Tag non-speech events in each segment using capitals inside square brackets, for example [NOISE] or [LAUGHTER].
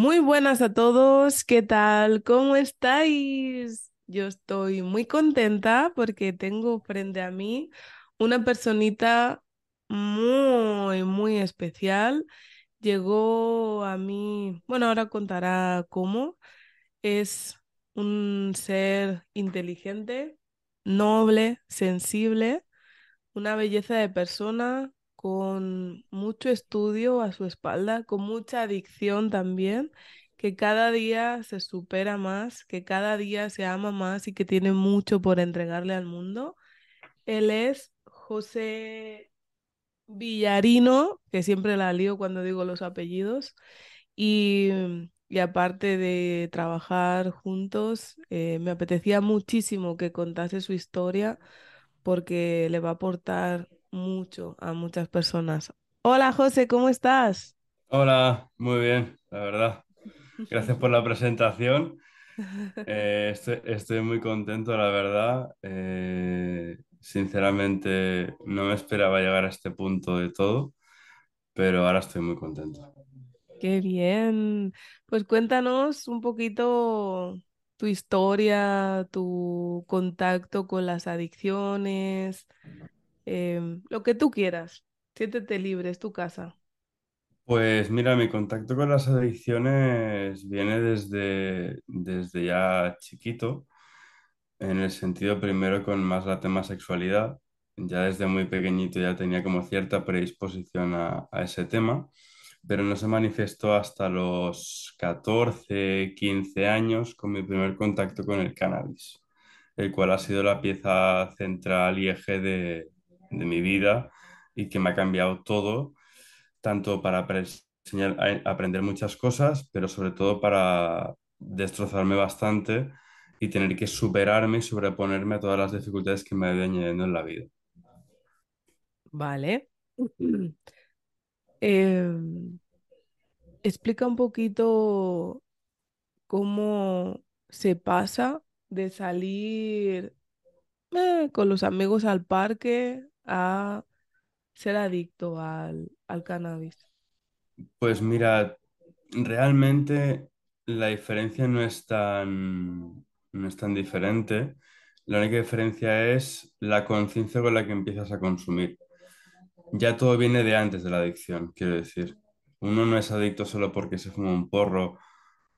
Muy buenas a todos, ¿qué tal? ¿Cómo estáis? Yo estoy muy contenta porque tengo frente a mí una personita muy, muy especial. Llegó a mí, bueno, ahora contará cómo. Es un ser inteligente, noble, sensible, una belleza de persona con mucho estudio a su espalda, con mucha adicción también, que cada día se supera más, que cada día se ama más y que tiene mucho por entregarle al mundo. Él es José Villarino, que siempre la lío cuando digo los apellidos, y, y aparte de trabajar juntos, eh, me apetecía muchísimo que contase su historia porque le va a aportar mucho a muchas personas. Hola José, ¿cómo estás? Hola, muy bien, la verdad. Gracias por la [LAUGHS] presentación. [LAUGHS] Eh, estoy, estoy muy contento, la verdad. Eh, sinceramente, no me esperaba llegar a este punto de todo, pero ahora estoy muy contento. Qué bien. Pues cuéntanos un poquito tu historia, tu contacto con las adicciones, em, lo que tú quieras. Siéntete libre, es tu casa. Pues mira, mi contacto con las adicciones viene desde, desde ya chiquito, en el sentido primero con más la tema sexualidad. Ya desde muy pequeñito ya tenía como cierta predisposición a, ese tema. pero no se manifestó hasta los 14, 15 años con mi primer contacto con el cannabis, el cual ha sido la pieza central y eje de, de mi vida y que me ha cambiado todo, tanto para enseñar- aprender muchas cosas, pero sobre todo para destrozarme bastante y tener que superarme y sobreponerme a todas las dificultades que me he ido añadiendo en la vida. Vale. [CLEARS THROAT] Em, explica un poquito cómo se pasa de salir eh, con los amigos al parque a ser adicto al, al cannabis. Pues mira, realmente la diferencia no es tan, no es tan diferente. La única diferencia es la conciencia con la que empiezas a consumir. Ya todo viene de antes de la adicción, quiero decir. Uno no es adicto solo porque se fuma un porro,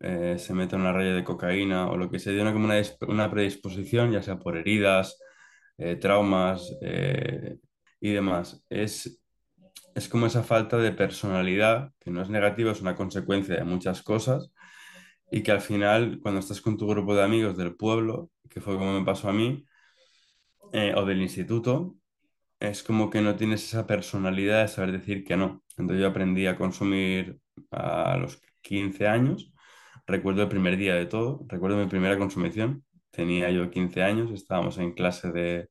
eh, se mete una raya de cocaína o lo que sea. Tiene como una, una predisposición, ya sea por heridas, eh, traumas eh, y demás. Es es como esa falta de personalidad, que no es negativa, es una consecuencia de muchas cosas, y que al final, cuando estás con tu grupo de amigos del pueblo, que fue como me pasó a mí, eh, o del instituto, es como que no tienes esa personalidad de saber decir que no. Entonces yo aprendí a consumir a los 15 años, recuerdo el primer día de todo, recuerdo mi primera consumición, tenía yo 15 años, estábamos en clase de,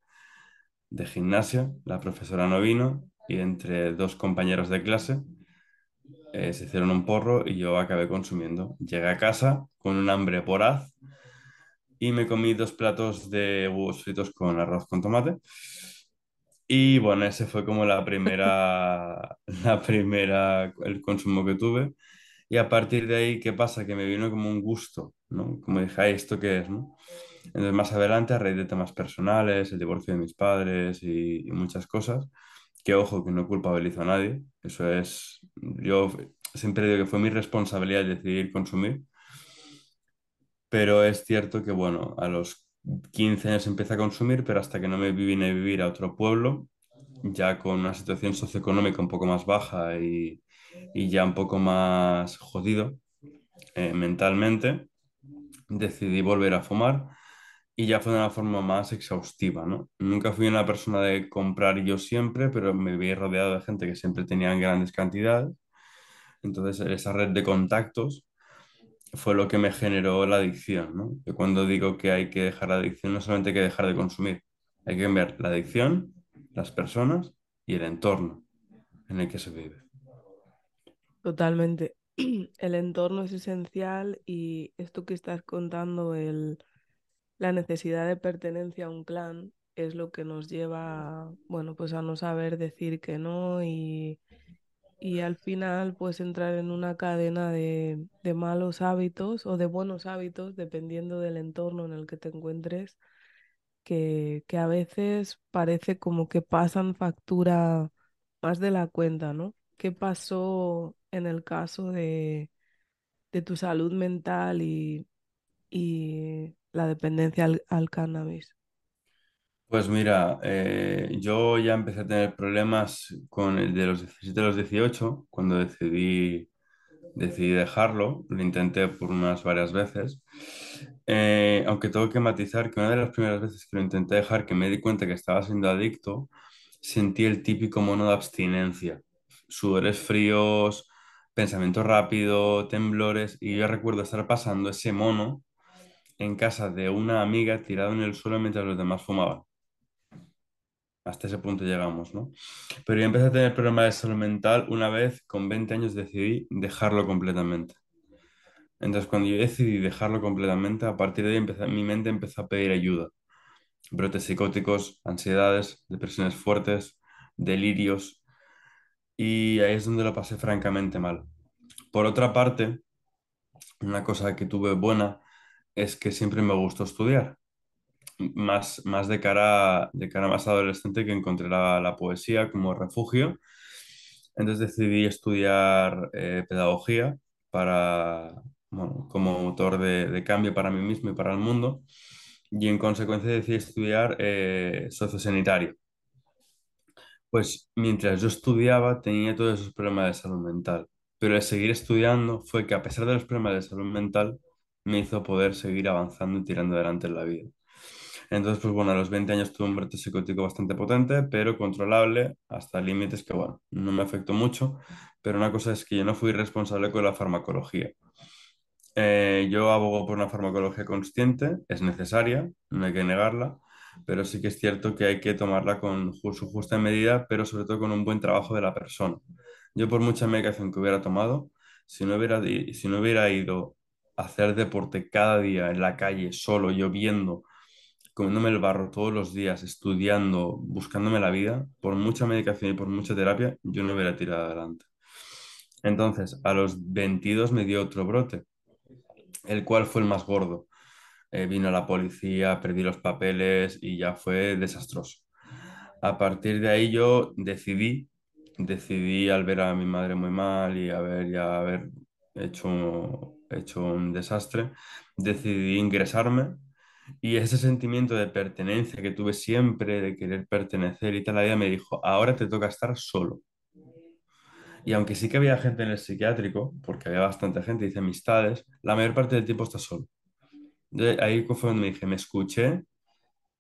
de gimnasia, la profesora no vino, y entre dos compañeros de clase, eh, se hicieron un porro y yo acabé consumiendo. Llegué a casa con un hambre voraz y me comí dos platos de huevos fritos con arroz con tomate. Y bueno, ese fue como la primera, [LAUGHS] la primera, el consumo que tuve. Y a partir de ahí, ¿qué pasa? Que me vino como un gusto, ¿no? Como dije, "Ay, ¿esto qué es, no? Entonces, más adelante, a raíz de temas personales, el divorcio de mis padres y, y muchas cosas, que ojo, que no culpabilizo a nadie, eso es, yo siempre digo que fue mi responsabilidad decidir consumir, pero es cierto que, bueno, a los 15 años empecé a consumir, pero hasta que no me vine a vivir a otro pueblo, ya con una situación socioeconómica un poco más baja y, y ya un poco más jodido eh, mentalmente, decidí volver a fumar y ya fue de una forma más exhaustiva, ¿no? Nunca fui una persona de comprar yo siempre, pero me vi rodeado de gente que siempre tenía grandes cantidades. Entonces, esa red de contactos fue lo que me generó la adicción, ¿no? Yo cuando digo que hay que dejar la adicción, no solamente hay que dejar de consumir, hay que ver la adicción, las personas y el entorno en el que se vive. Totalmente. [CLEARS THROAT] El entorno es esencial y esto que estás contando, el, la necesidad de pertenencia a un clan, es lo que nos lleva, a, bueno, pues a no saber decir que no y, y al final pues entrar en una cadena de, de malos hábitos o de buenos hábitos, dependiendo del entorno en el que te encuentres, que, que a veces parece como que pasan factura más de la cuenta, ¿no? ¿Qué pasó en el caso de, de tu salud mental y, y la dependencia al, cannabis? Pues mira, eh, yo ya empecé a tener problemas con el de los 17 a los 18, cuando decidí, decidí dejarlo, lo intenté por unas varias veces, Eh, aunque tengo que matizar que una de las primeras veces que lo intenté dejar, que me di cuenta que estaba siendo adicto, sentí el típico mono de abstinencia, sudores fríos, pensamiento rápido, temblores, y yo recuerdo estar pasando ese mono en casa de una amiga tirado en el suelo mientras los demás fumaban. Hasta ese punto llegamos, ¿no? Pero yo empecé a tener problemas de salud mental una vez con 20 años decidí dejarlo completamente. Entonces, cuando yo decidí dejarlo completamente, a partir de ahí empecé- mi mente empezó a pedir ayuda. Brotes psicóticos, ansiedades, depresiones fuertes, delirios, y ahí es donde lo pasé francamente mal. Por otra parte, una cosa que tuve buena es que siempre me gustó estudiar. más, más de cara, de cara más adolescente que encontré la, la poesía como refugio. Entonces decidí estudiar eh, pedagogía para, bueno, como motor de, cambio para mí mismo y para el mundo. Y en consecuencia decidí estudiar eh, sociosanitario. Pues mientras yo estudiaba tenía todos esos problemas de salud mental. Pero el seguir estudiando fue que a pesar de los problemas de salud mental, me hizo poder seguir avanzando y tirando adelante en la vida. Entonces, pues bueno, a los 20 años tuve un brote psicótico bastante potente, pero controlable hasta límites que, bueno, no me afectó mucho, pero una cosa es que yo no fui responsable con la farmacología. Eh, yo abogo por una farmacología consciente, es necesaria, no hay que negarla, pero sí que es cierto que hay que tomarla con su justa medida, pero sobre todo con un buen trabajo de la persona. Yo por mucha medicación que hubiera tomado, si no hubiera, si no hubiera ido hacer deporte cada día en la calle, solo, lloviendo, comiéndome el barro todos los días, estudiando, buscándome la vida, por mucha medicación y por mucha terapia, yo no hubiera tirado adelante. Entonces, a los 22 me dio otro brote, el cual fue el más gordo. Eh, vino la policía, perdí los papeles y ya fue desastroso. A partir de ahí yo decidí, decidí al ver a mi madre muy mal y haber ya haber hecho, hecho un desastre, decidí ingresarme y ese sentimiento de pertenencia que tuve siempre, de querer pertenecer y tal, la vida me dijo, ahora te toca estar solo. Y aunque sí que había gente en el psiquiátrico, porque había bastante gente, hice amistades, la mayor parte del tiempo estás solo. De ahí fue donde me dije, me escuché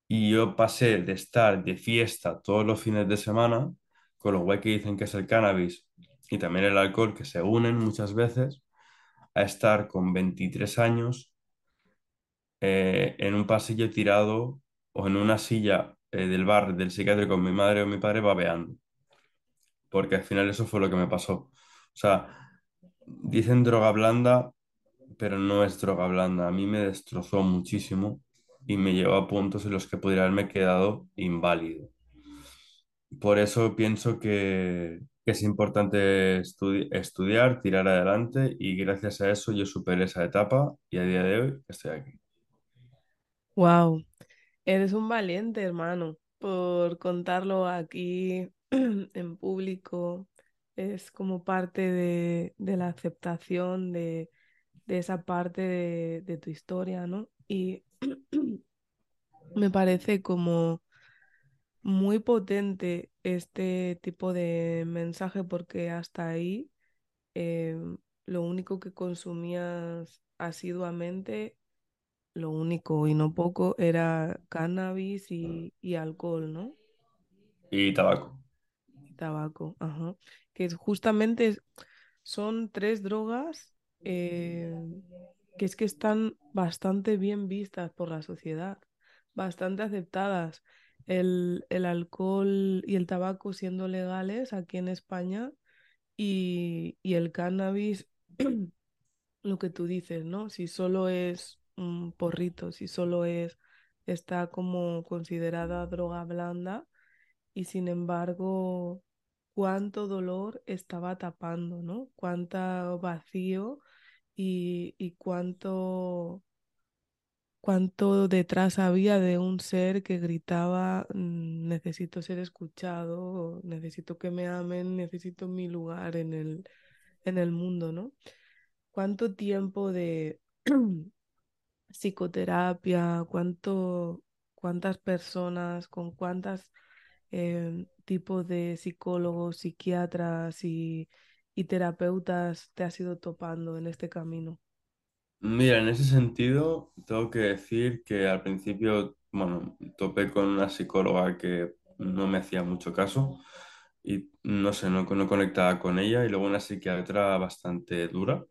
y yo pasé de estar de fiesta todos los fines de semana, con lo guay que dicen que es el cannabis y también el alcohol, que se unen muchas veces, a estar con 23 años eh, en un pasillo tirado o en una silla eh, del bar del psiquiátrico con mi madre o mi padre babeando, porque al final eso fue lo que me pasó. O sea, dicen droga blanda, pero no es droga blanda. A mí me destrozó muchísimo y me llevó a puntos en los que podría haberme quedado inválido. Por eso pienso que, que es importante estudi- estudiar, tirar adelante y gracias a eso yo superé esa etapa y a día de hoy estoy aquí. Wow, eres un valiente, hermano, por contarlo aquí [CLEARS THROAT] en público. Es como parte de, la aceptación de, de esa parte de, de tu historia, ¿no? Y [CLEARS THROAT] me parece como muy potente este tipo de mensaje porque hasta ahí eh, lo único que consumías asiduamente, lo único y no poco, era cannabis y, y alcohol, ¿no? Y tabaco. Y tabaco, ajá. Que justamente son tres drogas. eh, que es que están bastante bien vistas por la sociedad, bastante aceptadas. El, el alcohol y el tabaco siendo legales aquí en España y, y el cannabis, [CLEARS THROAT] lo que tú dices, ¿no? Si solo es un porrito, si solo es, está como considerada droga blanda y sin embargo, cuánto dolor estaba tapando, ¿no? Cuánto vacío y, y cuánto, cuánto detrás había de un ser que gritaba, "Mm, necesito ser escuchado, necesito que me amen, necesito mi lugar en el, en el mundo, ¿no? ¿Cuánto tiempo de [CLEARS THROAT] psicoterapia, cuánto, cuántas personas, con cuántas eh, tipos de psicólogos, psiquiatras y, y terapeutas te has ido topando en este camino? Mira, en ese sentido, tengo que decir que al principio, bueno, topé con una psicóloga que no me hacía mucho caso y no sé, no, no conectaba con ella y luego una psiquiatra bastante dura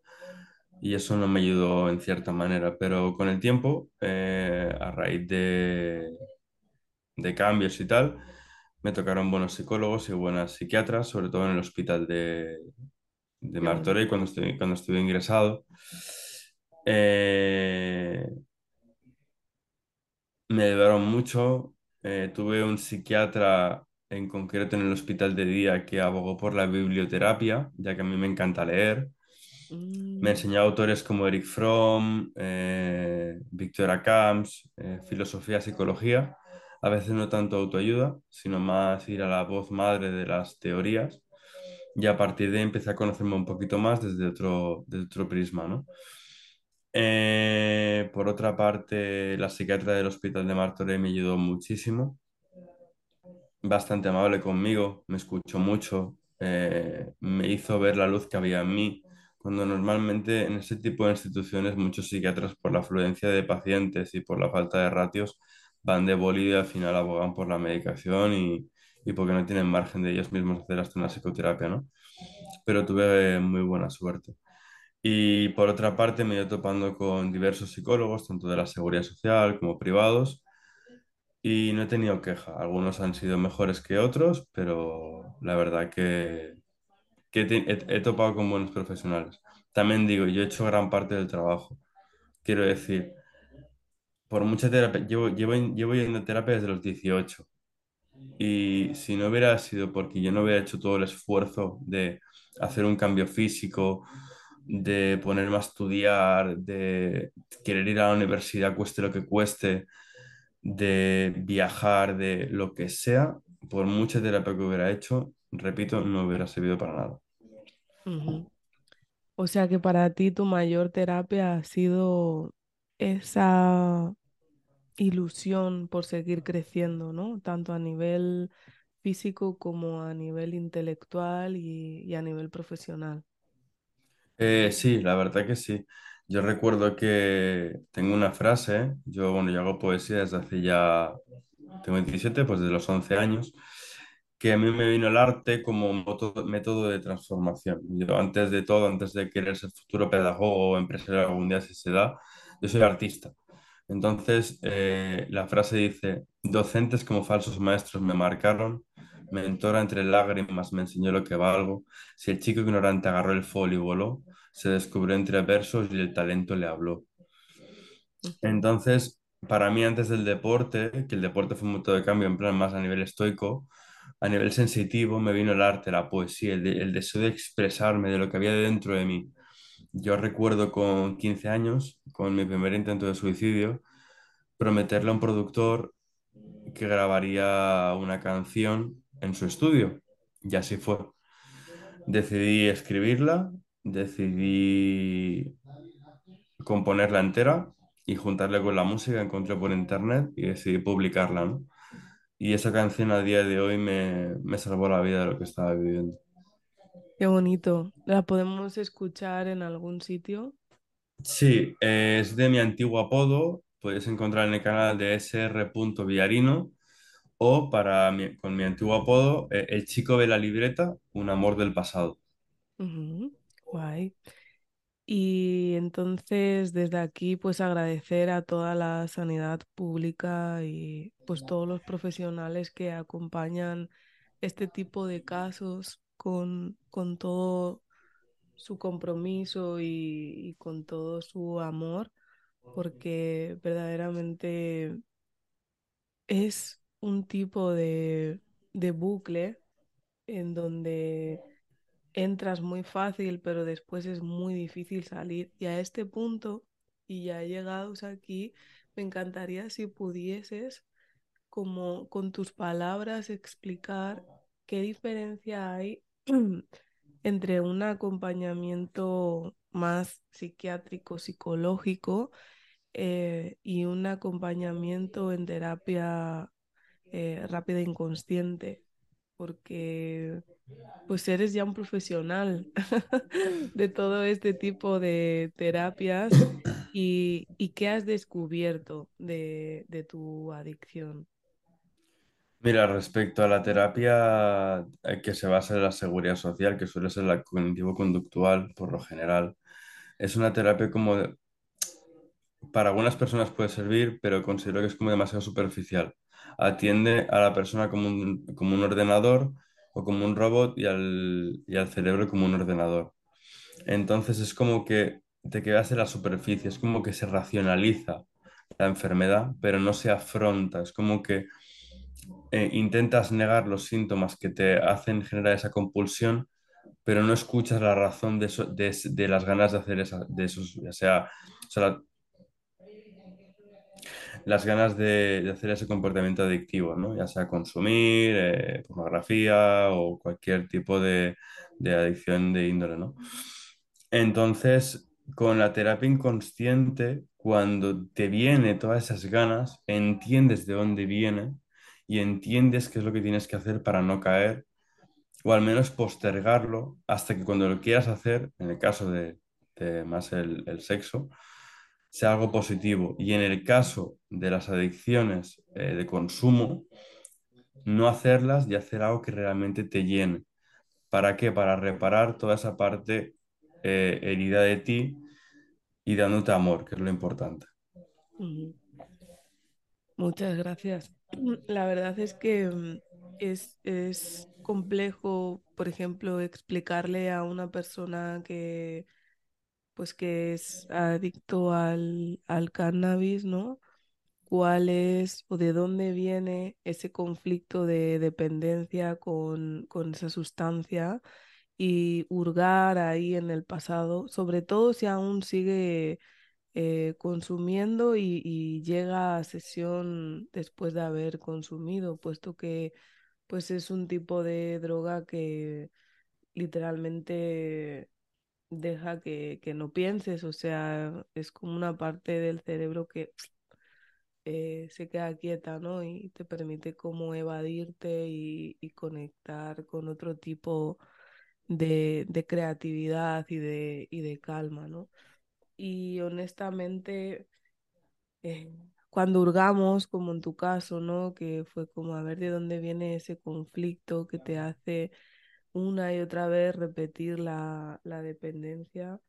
y eso no me ayudó en cierta manera, pero con el tiempo, eh, a raíz de, de cambios y tal, me tocaron buenos psicólogos y buenas psiquiatras, sobre todo en el hospital de, de bonito. cuando estuve, cuando estuve ingresado. Eh, me ayudaron mucho. Eh, tuve un psiquiatra en concreto en el hospital de día que abogó por la biblioterapia, ya que a mí me encanta leer. Me Mm, enseñó autores como Eric Fromm, eh, Victoria Camps, eh, filosofía, psicología. A veces no tanto autoayuda, sino más ir a la voz madre de las teorías. Y a partir de ahí empecé a conocerme un poquito más desde otro, desde otro prisma, ¿no? Eh, por otra parte, la psiquiatra del Hospital de Martorell me ayudó muchísimo, bastante amable conmigo, me escuchó mucho, eh, me hizo ver la luz que había en mí, cuando normalmente en ese tipo de instituciones muchos psiquiatras por la afluencia de pacientes y por la falta de ratios van de boli y al final abogan por la medicación y, y porque no tienen margen de ellos mismos hacer hasta una psicoterapia, ¿no? Pero tuve muy buena suerte. Y por otra parte me he ido topando con diversos psicólogos, tanto de la seguridad social como privados, y no he tenido queja. Algunos han sido mejores que otros, pero la verdad que, que he topado con buenos profesionales. También digo, yo he hecho gran parte del trabajo. Quiero decir, por mucha terapia, llevo, llevo, llevo yendo a terapia desde los 18. Y si no hubiera sido porque yo no hubiera hecho todo el esfuerzo de hacer un cambio físico, de ponerme a estudiar, de querer ir a la universidad, cueste lo que cueste, de viajar, de lo que sea, por mucha terapia que hubiera hecho, repito, no hubiera servido para nada. O sea que para ti tu mayor terapia ha sido esa ilusión por seguir creciendo, ¿no? Tanto a nivel físico como a nivel intelectual y a nivel profesional. Eh, sí, la verdad que sí. Yo recuerdo que tengo una frase, yo, bueno, yo hago poesía desde hace ya, tengo 27, pues desde los 11 años, que a mí me vino el arte como moto- método de transformación. Yo antes de todo, antes de querer ser futuro pedagogo o empresario algún día si se da, yo soy artista. Entonces, eh, la frase dice, docentes como falsos maestros me marcaron, mentora entre lágrimas me enseñó lo que valgo, si el chico ignorante agarró el folio y voló, se descubrió entre versos y el talento le habló. Entonces, para mí antes del deporte, que el deporte fue un punto de cambio en plan más a nivel estoico, a nivel sensitivo me vino el arte, la poesía, el, de- el deseo de expresarme de lo que había dentro de mí. Yo recuerdo con 15 años, con mi primer intento de suicidio, prometerle a un productor que grabaría una canción en su estudio. Y así fue. Decidí escribirla, decidí componerla entera y juntarla con la música que encontré por internet y decidí publicarla, ¿no? Y esa canción a día de hoy me, me salvó la vida de lo que estaba viviendo. Qué bonito. ¿La podemos escuchar en algún sitio? Sí, eh, es de mi antiguo apodo, puedes encontrar en el canal de sr. Villarino o para mi- con mi antiguo apodo, eh, El chico de la libreta, un amor del pasado. Ujú, Guay. Y entonces desde aquí pues agradecer a toda la sanidad pública y pues todos los profesionales que acompañan este tipo de casos con, con todo su compromiso y, y con todo su amor, porque verdaderamente es un tipo de, de bucle en donde entras muy fácil, pero después es muy difícil salir. Y a este punto, y ya llegados aquí, me encantaría si pudieses, como con tus palabras, explicar qué diferencia hay [CLEARS THROAT] entre un acompañamiento más psiquiátrico, psicológico, eh, y un acompañamiento en terapia eh, rápida inconsciente, porque pues eres ya un profesional [LAUGHS] [LAUGHS] de todo este tipo de terapias y, y qué has descubierto de, de tu adicción. Mira, respecto a la terapia eh, que se basa en la seguridad social, que suele ser la cognitivo-conductual por lo general, es una terapia como de- para algunas personas puede servir, pero considero que es como demasiado superficial. Atiende a la persona como un, como un ordenador o como un robot y al, y al cerebro como un ordenador. Entonces es como que te quedas en la superficie, es como que se racionaliza la enfermedad, pero no se afronta. Es como que eh, intentas negar los síntomas que te hacen generar esa compulsión, pero no escuchas la razón de, eso- de, de las ganas de hacer esa, de esos, o sea, las ganas de, hacer ese comportamiento adictivo, ¿no? Ya sea consumir, eh, pornografía o cualquier tipo de, adicción de índole, ¿no? Entonces, con la terapia inconsciente, cuando te viene todas esas ganas, entiendes de dónde viene y entiendes qué es lo que tienes que hacer para no caer, o al menos postergarlo hasta que cuando lo quieras hacer, en el caso de, más el sexo, sea algo positivo. Y en el caso de las adicciones eh, de consumo, no hacerlas y hacer algo que realmente te llene. ¿Para qué? Para reparar toda esa parte eh, herida de ti y dándote amor, que es lo importante. Muchas gracias. La verdad es que mm, es, es complejo, por ejemplo, explicarle a una persona que pues que es adicto al, al cannabis, ¿no? cuál es o de dónde viene ese conflicto de dependencia con, con esa sustancia y hurgar ahí en el pasado, sobre todo si aún sigue eh, consumiendo y, y llega a sesión después de haber consumido, puesto que pues es un tipo de droga que literalmente deja que, que no pienses, o sea, es como una parte del cerebro que eh, se queda quieta, ¿no? Y te permite como evadirte y, y conectar con otro tipo de, de creatividad y de, y de calma, ¿no? Y honestamente, eh, cuando hurgamos, como en tu caso, ¿no? Que fue como a ver de dónde viene ese conflicto que te hace una y otra vez repetir la, la dependencia.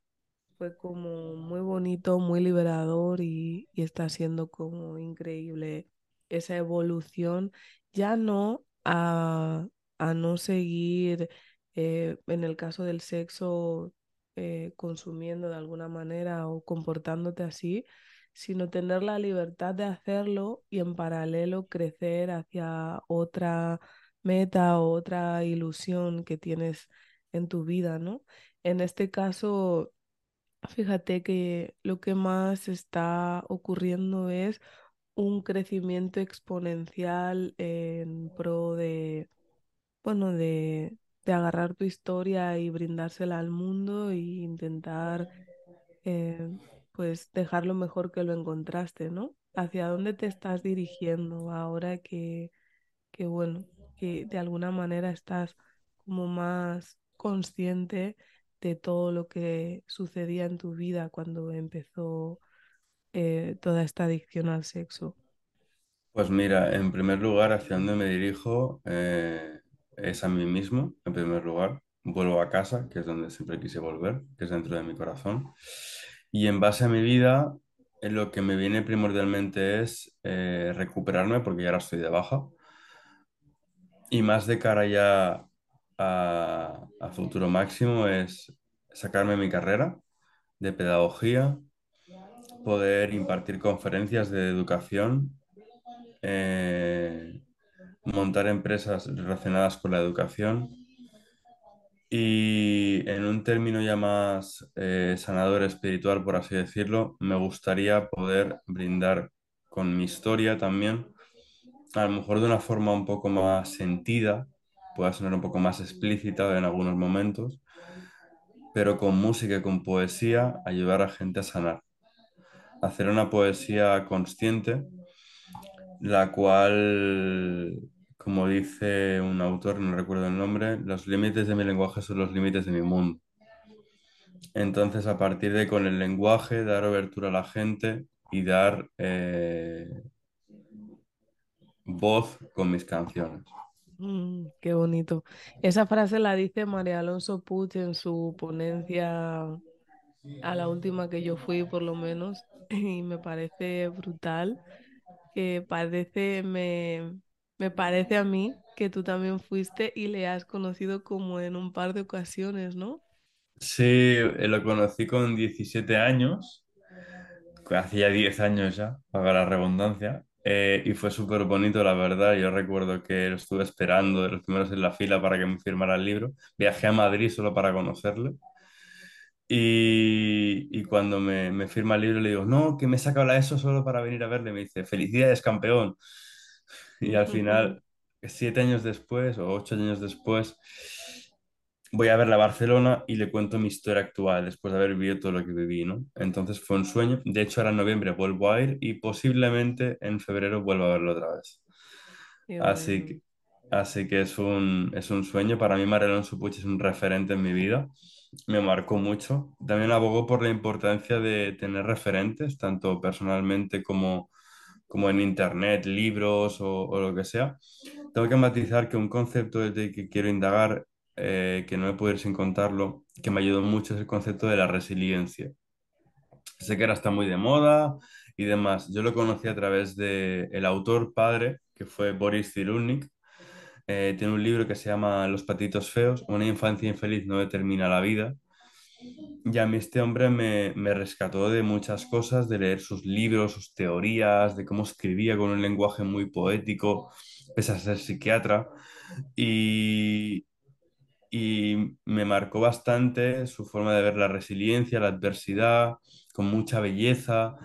Fue como muy bonito, muy liberador y, y está siendo como increíble esa evolución, ya no a, a no seguir, eh, en el caso del sexo, eh, consumiendo de alguna manera o comportándote así, sino tener la libertad de hacerlo y en paralelo crecer hacia otra meta o otra ilusión que tienes en tu vida, ¿no? En este caso Fíjate que lo que más está ocurriendo es un crecimiento exponencial en pro de, bueno, de, de agarrar tu historia y brindársela al mundo e intentar, eh, pues, dejarlo mejor que lo encontraste, ¿no? ¿Hacia dónde te estás dirigiendo ahora que que bueno, que de alguna manera estás como más consciente de todo lo que sucedía en tu vida cuando empezó eh, toda esta adicción al sexo. Pues mira, en primer lugar, hacia dónde me dirijo eh, es a mí mismo, en primer lugar. vuelvo a casa, que es donde siempre quise volver, que es dentro de mi corazón. Y en base a mi vida, eh, lo que me viene primordialmente es recuperarme, porque ya ahora estoy de baja, y más de cara ya a, futuro máximo es sacarme mi carrera de pedagogía, poder impartir conferencias de educación, eh, montar empresas relacionadas con la educación y en un término ya más eh, sanador espiritual, por así decirlo, me gustaría poder brindar con mi historia también, a lo mejor de una forma un poco más sentida, pueda sonar un poco más explícita en algunos momentos, pero con música y con poesía ayudar a gente a sanar. Hacer una poesía consciente, la cual, como dice un autor, no recuerdo el nombre, los límites de mi lenguaje son los límites de mi mundo. Entonces, a partir de con el lenguaje, dar abertura a la gente y dar eh, voz con mis canciones. Mm, qué bonito. Esa frase la dice María Alonso Puig en su ponencia a la última que yo fui, por lo menos, [LAUGHS] y me parece brutal, que parece, me, me parece a mí que tú también fuiste y le has conocido como en un par de ocasiones, ¿no? Sí, eh, lo conocí con 17 años, hacía 10 años ya, para la redundancia, eh, y fue súper bonito, la verdad. Yo recuerdo que lo estuve esperando de los primeros en la fila para que me firmara el libro. Viajé a Madrid solo para conocerle. Y, y cuando me, me firma el libro le digo, no, que me he sacado la ESO solo para venir a verle. Me dice, felicidades, campeón. Y al final, siete años después o ocho años después, voy a verla a Barcelona y le cuento mi historia actual después de haber vivido todo lo que viví, ¿no? Entonces fue un sueño. De hecho, ahora en noviembre vuelvo a ir y posiblemente en febrero vuelva a verlo otra vez. Qué Así bueno. que, así que es un, es un sueño. Para mí, María Alonso Puig es un referente en mi vida. Me marcó mucho. También abogó por la importancia de tener referentes, tanto personalmente como, como en internet, libros o, o lo que sea. Tengo que matizar que un concepto desde que quiero indagar, eh, que no me ir sin contarlo, que me ayudó mucho es el concepto de la resiliencia. Sé que ahora está muy de moda y demás. Yo lo conocí a través de el autor padre, que fue Boris Cyrulnik. Eh, tiene un libro que se llama Los patitos feos, una infancia infeliz no determina la vida. Y a mí este hombre me, me rescató de muchas cosas, de leer sus libros, sus teorías, de cómo escribía con un lenguaje muy poético, pese a ser psiquiatra. Y, y me marcó bastante su forma de ver la resiliencia, la adversidad, con mucha belleza,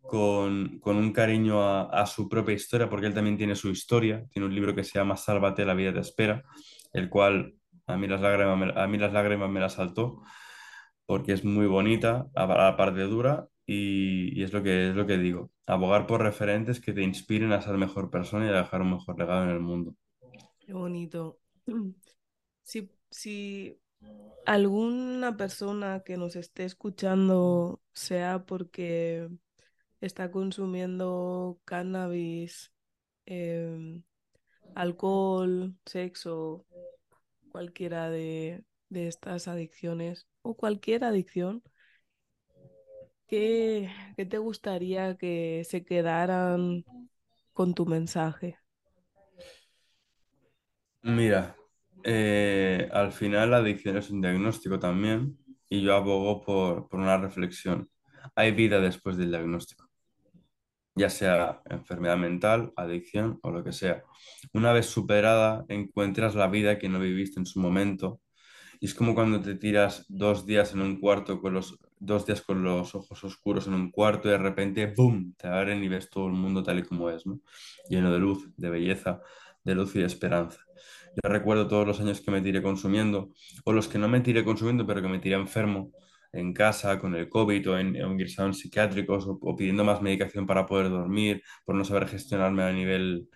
con, con un cariño a, su propia historia, porque él también tiene su historia. Tiene un libro que se llama Sálvate, la vida te espera, el cual a mí las lágrimas me, a mí las lágrimas me las saltó, porque es muy bonita, a, la parte dura, y, y es lo que, es lo que digo. Abogar por referentes que te inspiren a ser mejor persona y a dejar un mejor legado en el mundo. Qué bonito. [CLEARS THROAT] Si, si alguna persona que nos esté escuchando, sea porque está consumiendo cannabis, em, alcohol, sexo, cualquiera de, de estas adicciones o cualquier adicción, ¿qué, qué te gustaría que se quedaran con tu mensaje? Mira, eh, al final la adicción es un diagnóstico también y yo abogo por, por una reflexión. Hay vida después del diagnóstico, ya sea enfermedad mental, adicción o lo que sea. Una vez superada, encuentras la vida que no viviste en su momento y es como cuando te tiras dos días en un cuarto con los dos días con los ojos oscuros en un cuarto y de repente, ¡boom!, te abren y ves todo el mundo tal y como es, ¿no? Lleno de luz, de belleza, de luz y de esperanza. Yo recuerdo todos los años que me tiré consumiendo, o los que no me tiré consumiendo, pero que me tiré enfermo en casa con el COVID o en, ingresados psiquiátricos o, o pidiendo más medicación para poder dormir, por no saber gestionarme a nivel,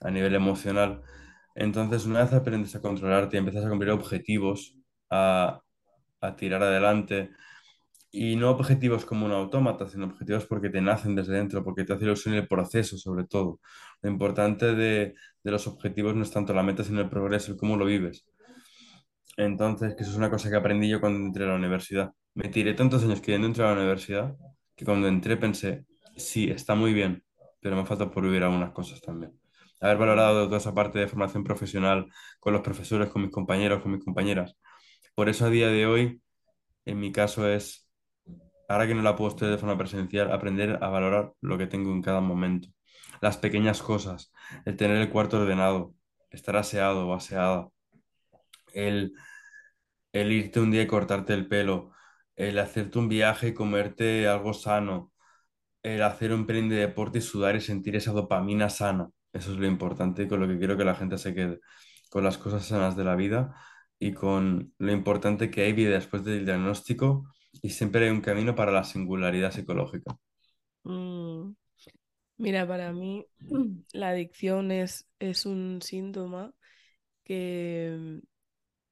a nivel emocional. Entonces, una vez aprendes a controlarte y empiezas a cumplir objetivos, a, a tirar adelante, y no objetivos como un autómata, sino objetivos porque te nacen desde dentro, porque te hace ilusión el proceso, sobre todo. Lo importante de, de los objetivos no es tanto la meta, sino el progreso, el cómo lo vives. Entonces, que eso es una cosa que aprendí yo cuando entré a la universidad. Me tiré tantos años queriendo entrar a la universidad que cuando entré pensé, sí, está muy bien, pero me falta por vivir algunas cosas también. Haber valorado toda esa parte de formación profesional con los profesores, con mis compañeros, con mis compañeras. Por eso a día de hoy, en mi caso es, ahora que no la puedo estudiar de forma presencial, aprender a valorar lo que tengo en cada momento. Las pequeñas cosas, el tener el cuarto ordenado, estar aseado o aseada, el el irte un día y cortarte el pelo, el hacerte un viaje y comerte algo sano, el hacer un pelín de deporte y sudar y sentir esa dopamina sana. Eso es lo importante y con lo que quiero que la gente se quede, con las cosas sanas de la vida y con lo importante que hay vida después del diagnóstico y siempre hay un camino para la singularidad psicológica. Mm, Mira, para mí [CLEARS THROAT] la adicción es, es un síntoma que,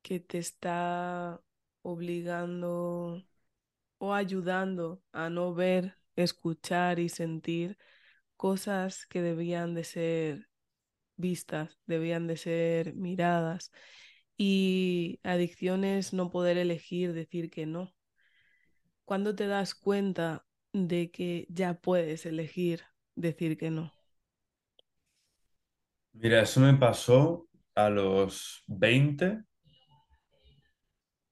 que te está obligando o ayudando a no ver, escuchar y sentir cosas que debían de ser vistas, debían de ser miradas. Y adicción es no poder elegir, decir que no. ¿Cuándo te das cuenta de que ya puedes elegir decir que no? Mira, eso me pasó a los 20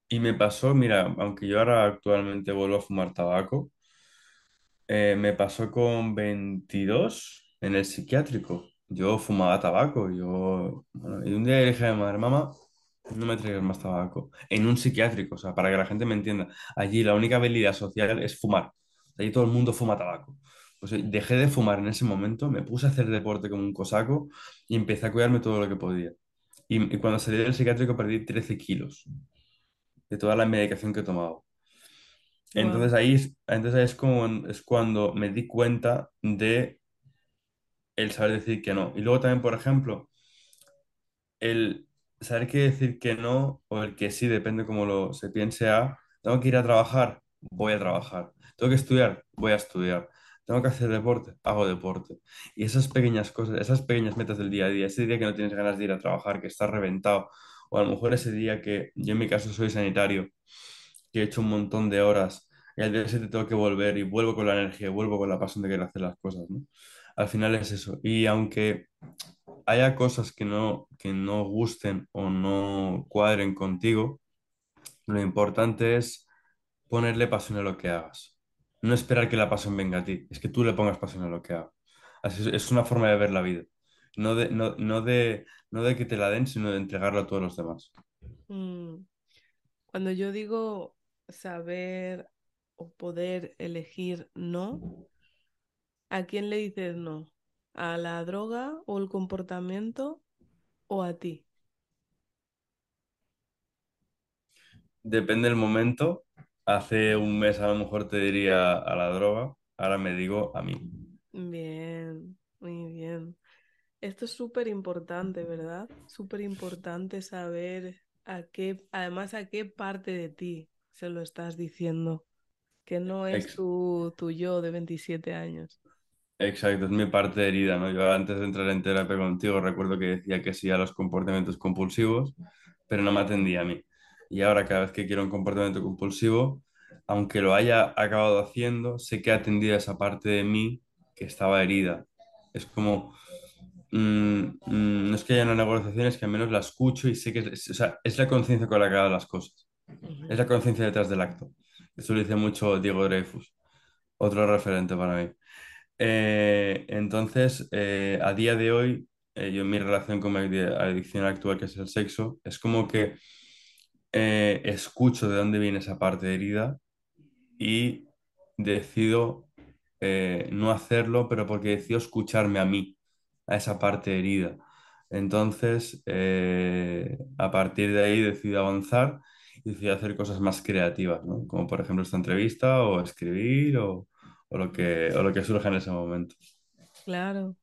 y me pasó, mira, aunque yo ahora actualmente vuelvo a fumar tabaco, Eh, me pasó con 22 en el psiquiátrico. Yo fumaba tabaco. Yo, y un día dije a mi madre, mamá, no me traigas más tabaco. En un psiquiátrico, o sea, para que la gente me entienda. Allí la única habilidad social es fumar. Allí todo el mundo fuma tabaco. Pues eh, dejé de fumar en ese momento, me puse a hacer deporte como un cosaco y empecé a cuidarme todo lo que podía. Y, y cuando salí del psiquiátrico perdí 13 kilos de toda la medicación que he tomado. Entonces Wow. ahí, es- entonces ahí es como, es cuando me di cuenta de el saber decir que no. Y luego también, por ejemplo, el saber qué decir que no o el que sí, depende cómo lo se piense a, tengo que ir a trabajar, voy a trabajar. Tengo que estudiar, voy a estudiar. Tengo que hacer deporte, hago deporte. Y esas pequeñas cosas, esas pequeñas metas del día a día, ese día que no tienes ganas de ir a trabajar, que estás reventado, o a lo mejor ese día que yo en mi caso soy sanitario, que he hecho un montón de horas y al día siguiente tengo que volver y vuelvo con la energía, vuelvo con la pasión de querer hacer las cosas, ¿no? Al final es eso. Y aunque haya cosas que no, que no gusten o no cuadren contigo, lo importante es ponerle pasión a lo que hagas. No esperar que la pasión venga a ti, es que tú le pongas pasión a lo que hagas. Es una forma de ver la vida. No de, no, no de, no de que te la den, sino de entregarla a todos los demás. Mm, Cuando yo digo saber o poder elegir no, ¿a quién le dices no? ¿A la droga o el comportamiento o a ti? Depende del momento. Hace un mes a lo mejor te diría a la droga, ahora me digo a mí. Bien, muy bien. Esto es súper importante, ¿verdad? Súper importante saber a qué, además a qué parte de ti se lo estás diciendo, que no es tu, tu yo de 27 años. Exacto, es mi parte herida, ¿no? Yo antes de entrar en terapia contigo recuerdo que decía que sí a los comportamientos compulsivos, pero no me atendía a mí. Y ahora cada vez que quiero un comportamiento compulsivo, aunque lo haya acabado haciendo, sé que he atendido a esa parte de mí que estaba herida. Es como, mm, mm, no es que haya una negociación, es que al menos la escucho y sé que es, o sea, es la conciencia con la que hago las cosas. Es la conciencia detrás del acto. Eso lo dice mucho Diego Dreyfus, otro referente para mí. Eh, entonces, eh, a día de hoy, eh, yo en mi relación con mi adi- adicción actual, que es el sexo, es como que eh, escucho de dónde viene esa parte de herida y decido eh, no hacerlo, pero porque decido escucharme a mí, a esa parte herida. Entonces, eh, a partir de ahí decido avanzar y decido hacer cosas más creativas, ¿no? Como por ejemplo esta entrevista o escribir o, o lo que, o lo que surja en ese momento. Claro.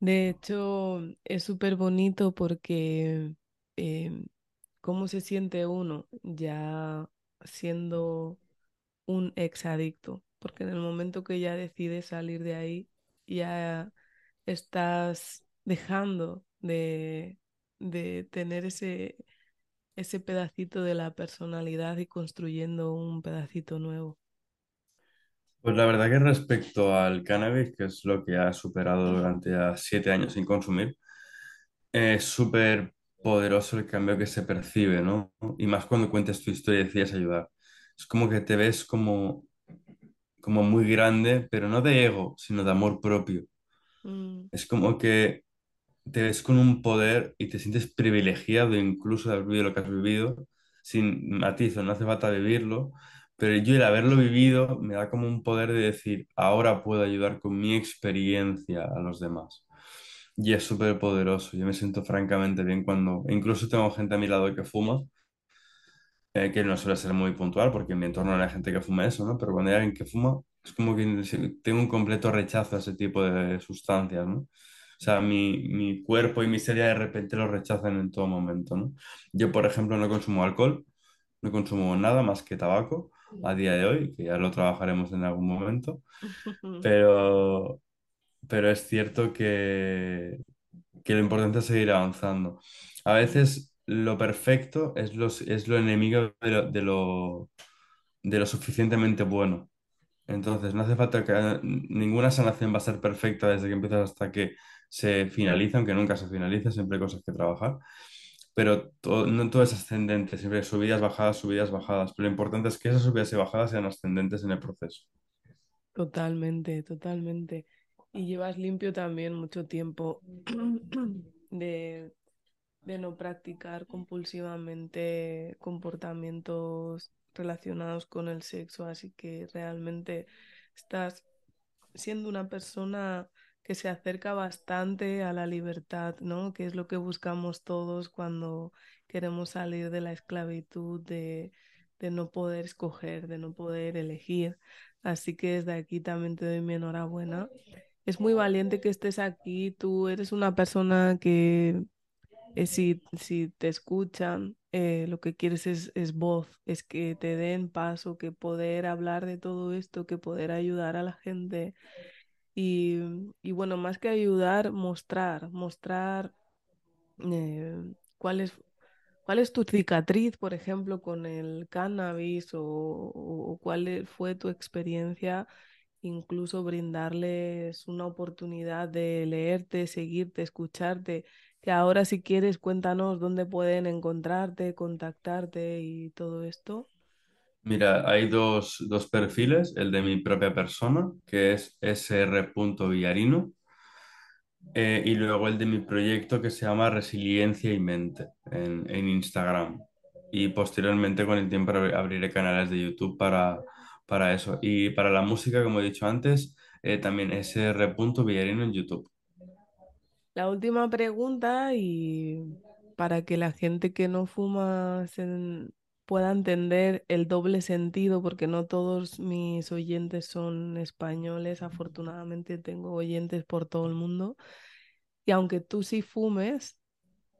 De hecho, es súper bonito porque em, cómo se siente uno ya siendo un exadicto, porque en el momento que ya decides salir de ahí, ya estás dejando de, de tener ese, ese pedacito de la personalidad y construyendo un pedacito nuevo. Pues la verdad que respecto al cannabis, que es lo que ha superado durante ya siete años sin consumir, es súper poderoso el cambio que se percibe, ¿no? Y más cuando cuentas tu historia y decides ayudar. Es como que te ves como, como muy grande, pero no de ego, sino de amor propio. Mm, Es como que te ves con un poder y te sientes privilegiado incluso de haber vivido lo que has vivido, sin matizo, no hace falta vivirlo, pero yo el haberlo vivido me da como un poder de decir, ahora puedo ayudar con mi experiencia a los demás. Y es súper poderoso, yo me siento francamente bien cuando, incluso tengo gente a mi lado que fuma, eh, que no suele ser muy puntual porque en mi entorno no hay gente que fume eso, ¿no? Pero cuando hay alguien que fuma, es como que tengo un completo rechazo a ese tipo de sustancias, ¿no? O sea, mi, mi cuerpo y mi serie de repente lo rechazan en todo momento, ¿no? Yo, por ejemplo, no consumo alcohol, no consumo nada más que tabaco a día de hoy, que ya lo trabajaremos en algún momento, [LAUGHS] pero, pero es cierto que, que lo importante es seguir avanzando. A veces lo perfecto es, los, es lo enemigo de lo, de lo, de lo suficientemente bueno. Entonces, no hace falta que ninguna sanación va a ser perfecta desde que empiezas hasta que se finaliza, aunque nunca se finaliza, siempre hay cosas que trabajar. Pero no todo es ascendente, siempre subidas, bajadas, subidas, bajadas. Pero lo importante es que esas subidas y bajadas sean ascendentes en el proceso. Totalmente, totalmente. Y llevas limpio también mucho tiempo [CLEARS THROAT] de, de no practicar compulsivamente comportamientos relacionados con el sexo, así que realmente estás siendo una persona que se acerca bastante a la libertad, ¿no? Que es lo que buscamos todos cuando queremos salir de la esclavitud, de, de no poder escoger, de no poder elegir. Así que desde aquí también te doy mi enhorabuena. Es muy valiente que estés aquí. Tú eres una persona que eh, si, si te escuchan, eh, lo que quieres es, es voz, es que te den paso, que poder hablar de todo esto, que poder ayudar a la gente y, y bueno, más que ayudar, mostrar, mostrar eh, cuál es, tu cicatriz, por ejemplo, con el cannabis o, o- o cuál e- fue tu experiencia, incluso brindarles una oportunidad de leerte, seguirte, escucharte, que ahora si quieres cuéntanos dónde pueden encontrarte, contactarte y todo esto. Mira, hay dos, dos perfiles, el de mi propia persona, que es sr.villarino, Eh, y luego el de mi proyecto que se llama Resiliencia y Mente en, Instagram. Y posteriormente con el tiempo abri- abriré canales de YouTube para, para eso. Y para la música, como he dicho antes, eh, también sr.villarino en YouTube. La última pregunta y para que la gente que no fuma se pueda entender el doble sentido, porque no todos mis oyentes son españoles, afortunadamente tengo oyentes por todo el mundo. Y aunque tú sí fumes,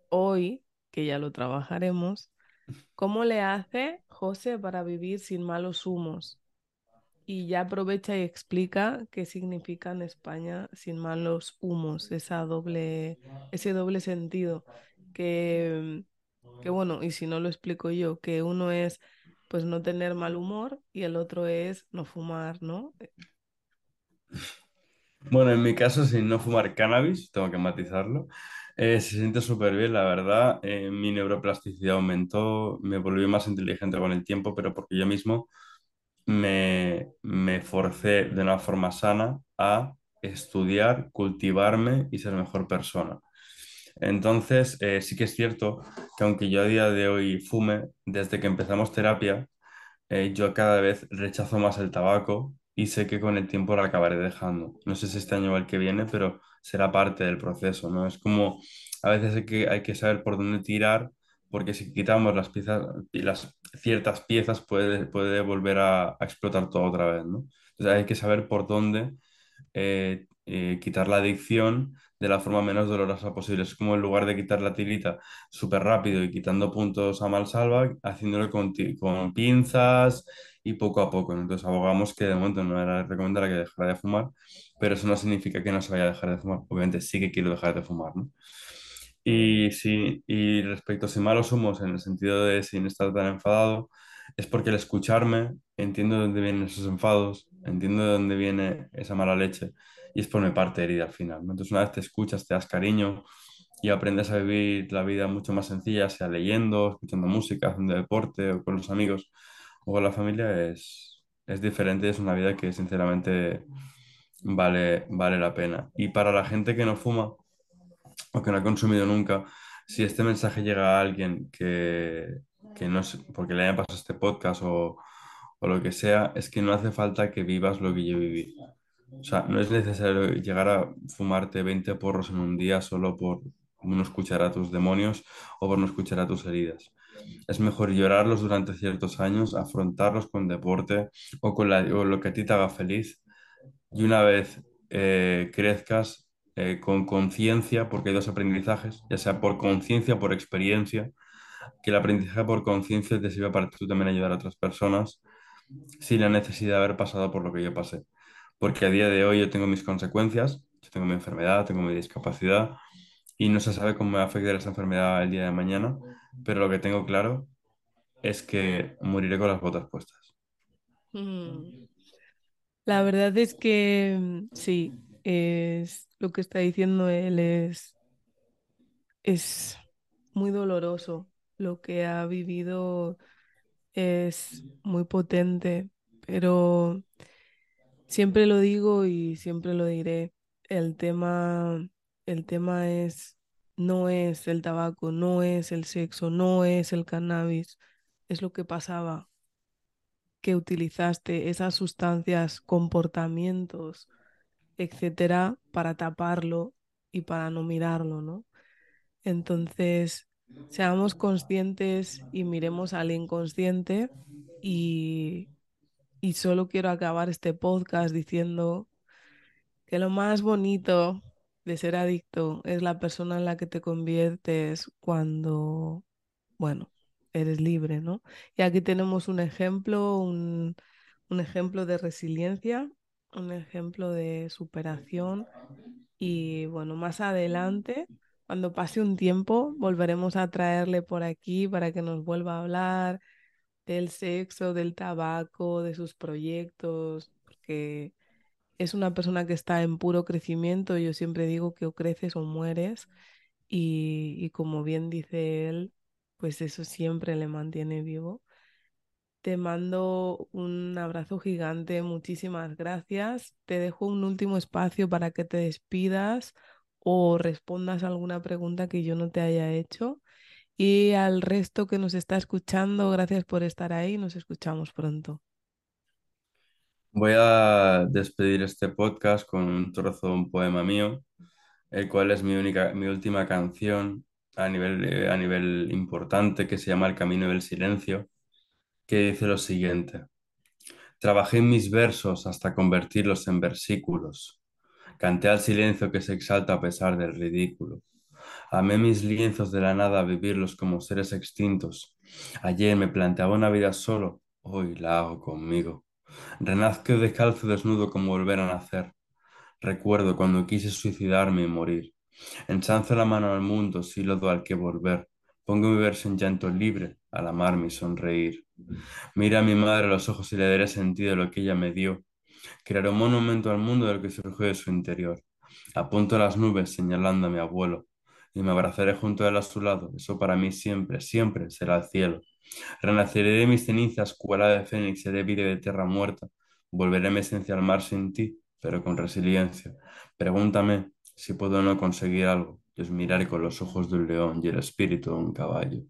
hoy, que ya lo trabajaremos, ¿cómo le hace José para vivir sin malos humos? Y ya aprovecha y explica qué significa en España sin malos humos, esa doble, ese doble sentido. Que, que bueno, y si no lo explico yo, que uno es pues no tener mal humor y el otro es no fumar, ¿no? Bueno, en mi caso, sin no fumar cannabis, tengo que matizarlo, eh, se siente súper bien, la verdad. Eh, mi neuroplasticidad aumentó, me volví más inteligente con el tiempo, pero porque yo mismo me, me forcé de una forma sana a estudiar, cultivarme y ser mejor persona. Entonces, eh, sí que es cierto que aunque yo a día de hoy fume, desde que empezamos terapia, eh, yo cada vez rechazo más el tabaco y sé que con el tiempo lo acabaré dejando. No sé si este año o el que viene, pero será parte del proceso, ¿no? Es como a veces hay que, hay que saber por dónde tirar, porque si quitamos las piezas, las ciertas piezas puede, puede volver a, explotar todo otra vez, ¿no? Entonces hay que saber por dónde eh, eh, quitar la adicción de la forma menos dolorosa posible. Es como en lugar de quitar la tirita súper rápido y quitando puntos a malsalva, haciéndolo con, con pinzas y poco a poco. Entonces abogamos que de momento no era recomendable que dejara de fumar, pero eso no significa que no se vaya a dejar de fumar. Obviamente sí que quiero dejar de fumar, ¿no? Y sí, y respecto a si malos somos en el sentido de sin estar tan enfadado, es porque al escucharme entiendo de dónde vienen esos enfados, entiendo de dónde viene esa mala leche y es por mi parte herida al final, ¿no? Entonces una vez te escuchas, te das cariño y aprendes a vivir la vida mucho más sencilla, sea leyendo, escuchando música, haciendo deporte o con los amigos o con la familia, es, es diferente, es una vida que sinceramente vale, vale la pena. Y para la gente que no fuma, o que no ha consumido nunca, si este mensaje llega a alguien que, que no es porque le haya pasado este podcast o, o lo que sea, es que no hace falta que vivas lo que yo viví. O sea, no es necesario llegar a fumarte 20 porros en un día solo por no escuchar a tus demonios o por no escuchar a tus heridas. Es mejor llorarlos durante ciertos años, afrontarlos con deporte o con la- o lo que a ti te haga feliz y una vez eh, crezcas eh, con conciencia, porque hay dos aprendizajes, ya sea por conciencia o por experiencia, que el aprendizaje por conciencia te sirve para tú también ayudar a otras personas sin la necesidad de haber pasado por lo que yo pasé. Porque a día de hoy yo tengo mis consecuencias, yo tengo mi enfermedad, tengo mi discapacidad y no se sabe cómo me va a afectar esa enfermedad el día de mañana, pero lo que tengo claro es que moriré con las botas puestas. Mm. La verdad es que mm, sí, es lo que está diciendo él es, es muy doloroso. Lo que ha vivido es muy potente, pero siempre lo digo y siempre lo diré. El tema, el tema es, no es el tabaco, no es el sexo, no es el cannabis, es lo que pasaba, que utilizaste esas sustancias, comportamientos etcétera, para taparlo y para no mirarlo, ¿no? Entonces, seamos conscientes y miremos al inconsciente y, y solo quiero acabar este podcast diciendo que lo más bonito de ser adicto es la persona en la que te conviertes cuando, bueno, eres libre, ¿no? Y aquí tenemos un ejemplo, un, un ejemplo de resiliencia, un ejemplo de superación y bueno, más adelante, cuando pase un tiempo, volveremos a traerle por aquí para que nos vuelva a hablar del sexo, del tabaco, de sus proyectos, porque es una persona que está en puro crecimiento. Yo siempre digo que o creces o mueres y, y como bien dice él, pues eso siempre le mantiene vivo. Te mando un abrazo gigante, muchísimas gracias. Te dejo un último espacio para que te despidas o respondas alguna pregunta que yo no te haya hecho. Y al resto que nos está escuchando, gracias por estar ahí. Nos escuchamos pronto. Voy a despedir este podcast con un trozo de un poema mío, el cual es mi única, mi última canción a nivel, eh, a nivel importante, que se llama El Camino del Silencio, que dice lo siguiente. Trabajé en mis versos hasta convertirlos en versículos. Canté al silencio que se exalta a pesar del ridículo. Amé mis lienzos de la nada a vivirlos como seres extintos. Ayer me planteaba una vida solo, hoy la hago conmigo. Renazco descalzo desnudo como volver a nacer. Recuerdo cuando quise suicidarme y morir. Ensanzo la mano al mundo, sílodo al que volver. Pongo mi verso en llanto libre, al amarme y sonreír. Mira a mi madre a los ojos y le daré sentido a lo que ella me dio. Crearé un monumento al mundo del que surgió de su interior. Apunto las nubes señalando a mi abuelo y me abrazaré junto a él a su lado. Eso para mí siempre, siempre será el cielo. Renaceré de mis cenizas, cual de fénix, seré vida de tierra muerta. Volveré mi esencia al mar sin ti, pero con resiliencia. Pregúntame si puedo o no conseguir algo. Yo os miraré con los ojos de un león y el espíritu de un caballo.